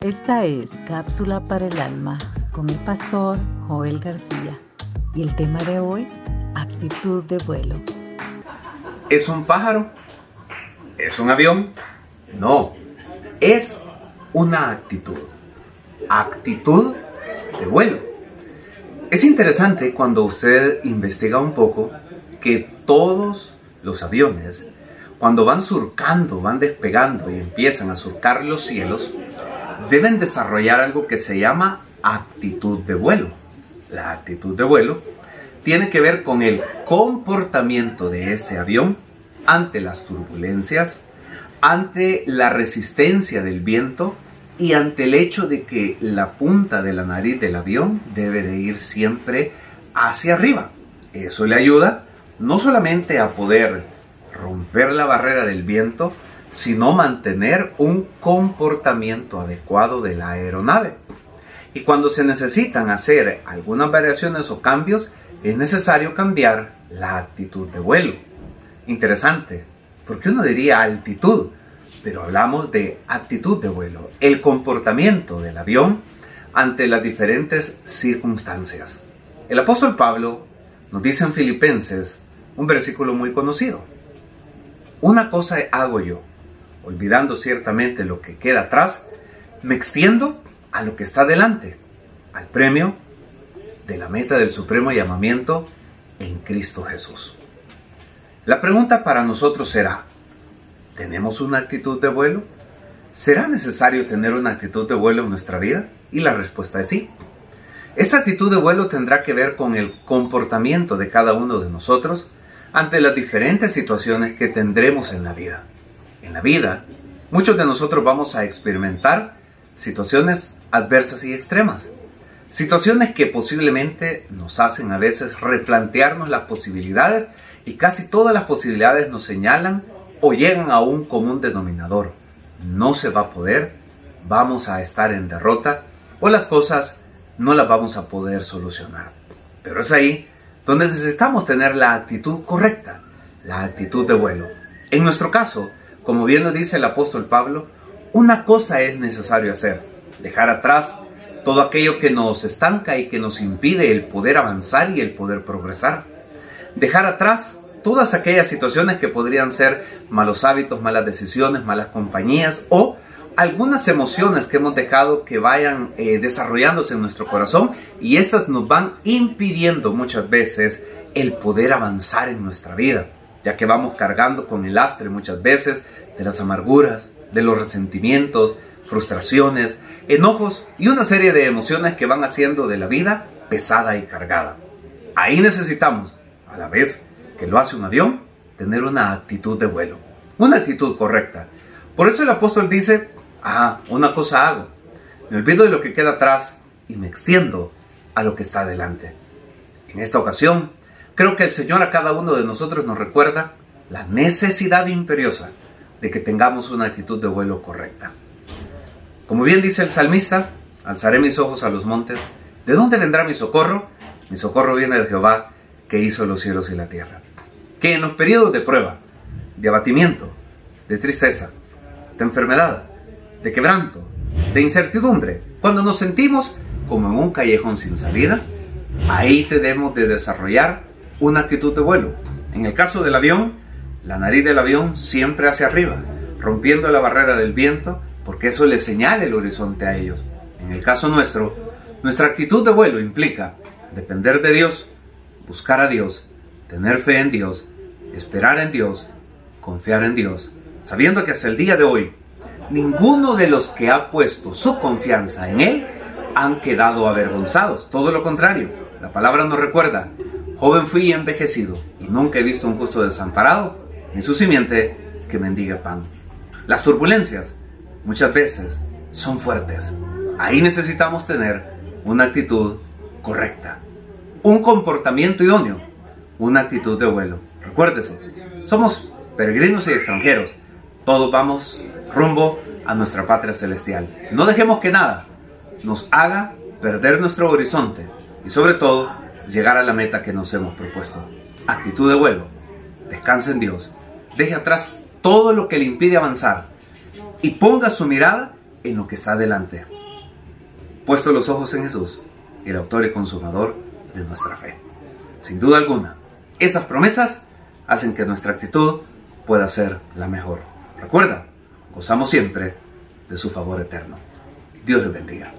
Esta es Cápsula para el Alma con el pastor Joel García y el tema de hoy, actitud de vuelo. ¿Es un pájaro? ¿Es un avión? No, es una actitud. Actitud de vuelo. Es interesante cuando usted investiga un poco que todos los aviones, cuando van surcando, van despegando y empiezan a surcar los cielos, deben desarrollar algo que se llama actitud de vuelo. La actitud de vuelo tiene que ver con el comportamiento de ese avión ante las turbulencias, ante la resistencia del viento y ante el hecho de que la punta de la nariz del avión debe de ir siempre hacia arriba. Eso le ayuda no solamente a poder romper la barrera del viento, sino mantener un comportamiento adecuado de la aeronave. Y cuando se necesitan hacer algunas variaciones o cambios, es necesario cambiar la actitud de vuelo. Interesante, porque uno diría altitud, pero hablamos de actitud de vuelo, el comportamiento del avión ante las diferentes circunstancias. El apóstol Pablo nos dice en Filipenses un versículo muy conocido. Una cosa hago yo, olvidando ciertamente lo que queda atrás, me extiendo a lo que está delante, al premio de la meta del supremo llamamiento en Cristo Jesús. La pregunta para nosotros será, ¿tenemos una actitud de vuelo? ¿Será necesario tener una actitud de vuelo en nuestra vida? Y la respuesta es sí. Esta actitud de vuelo tendrá que ver con el comportamiento de cada uno de nosotros ante las diferentes situaciones que tendremos en la vida la vida, muchos de nosotros vamos a experimentar situaciones adversas y extremas. Situaciones que posiblemente nos hacen a veces replantearnos las posibilidades y casi todas las posibilidades nos señalan o llegan a un común denominador. No se va a poder, vamos a estar en derrota o las cosas no las vamos a poder solucionar. Pero es ahí donde necesitamos tener la actitud correcta, la actitud de vuelo. En nuestro caso, como bien lo dice el apóstol Pablo, una cosa es necesario hacer, dejar atrás todo aquello que nos estanca y que nos impide el poder avanzar y el poder progresar. Dejar atrás todas aquellas situaciones que podrían ser malos hábitos, malas decisiones, malas compañías o algunas emociones que hemos dejado que vayan eh, desarrollándose en nuestro corazón y estas nos van impidiendo muchas veces el poder avanzar en nuestra vida ya que vamos cargando con el lastre muchas veces de las amarguras, de los resentimientos, frustraciones, enojos y una serie de emociones que van haciendo de la vida pesada y cargada. Ahí necesitamos, a la vez que lo hace un avión, tener una actitud de vuelo, una actitud correcta. Por eso el apóstol dice, ah, una cosa hago, me olvido de lo que queda atrás y me extiendo a lo que está adelante. En esta ocasión, Creo que el Señor a cada uno de nosotros nos recuerda la necesidad imperiosa de que tengamos una actitud de vuelo correcta. Como bien dice el salmista, alzaré mis ojos a los montes. ¿De dónde vendrá mi socorro? Mi socorro viene de Jehová, que hizo los cielos y la tierra. Que en los periodos de prueba, de abatimiento, de tristeza, de enfermedad, de quebranto, de incertidumbre, cuando nos sentimos como en un callejón sin salida, ahí tenemos de desarrollar una actitud de vuelo. En el caso del avión, la nariz del avión siempre hacia arriba, rompiendo la barrera del viento, porque eso le señala el horizonte a ellos. En el caso nuestro, nuestra actitud de vuelo implica depender de Dios, buscar a Dios, tener fe en Dios, esperar en Dios, confiar en Dios, sabiendo que hasta el día de hoy, ninguno de los que ha puesto su confianza en Él han quedado avergonzados. Todo lo contrario, la palabra nos recuerda Joven fui y envejecido, y nunca he visto un justo desamparado, ni su simiente que mendiga pan. Las turbulencias muchas veces son fuertes. Ahí necesitamos tener una actitud correcta, un comportamiento idóneo, una actitud de vuelo. Recuérdese, somos peregrinos y extranjeros. Todos vamos rumbo a nuestra patria celestial. No dejemos que nada nos haga perder nuestro horizonte y sobre todo llegar a la meta que nos hemos propuesto. Actitud de vuelo, descanse en Dios, deje atrás todo lo que le impide avanzar y ponga su mirada en lo que está adelante. Puesto los ojos en Jesús, el autor y consumador de nuestra fe. Sin duda alguna, esas promesas hacen que nuestra actitud pueda ser la mejor. Recuerda, gozamos siempre de su favor eterno. Dios les bendiga.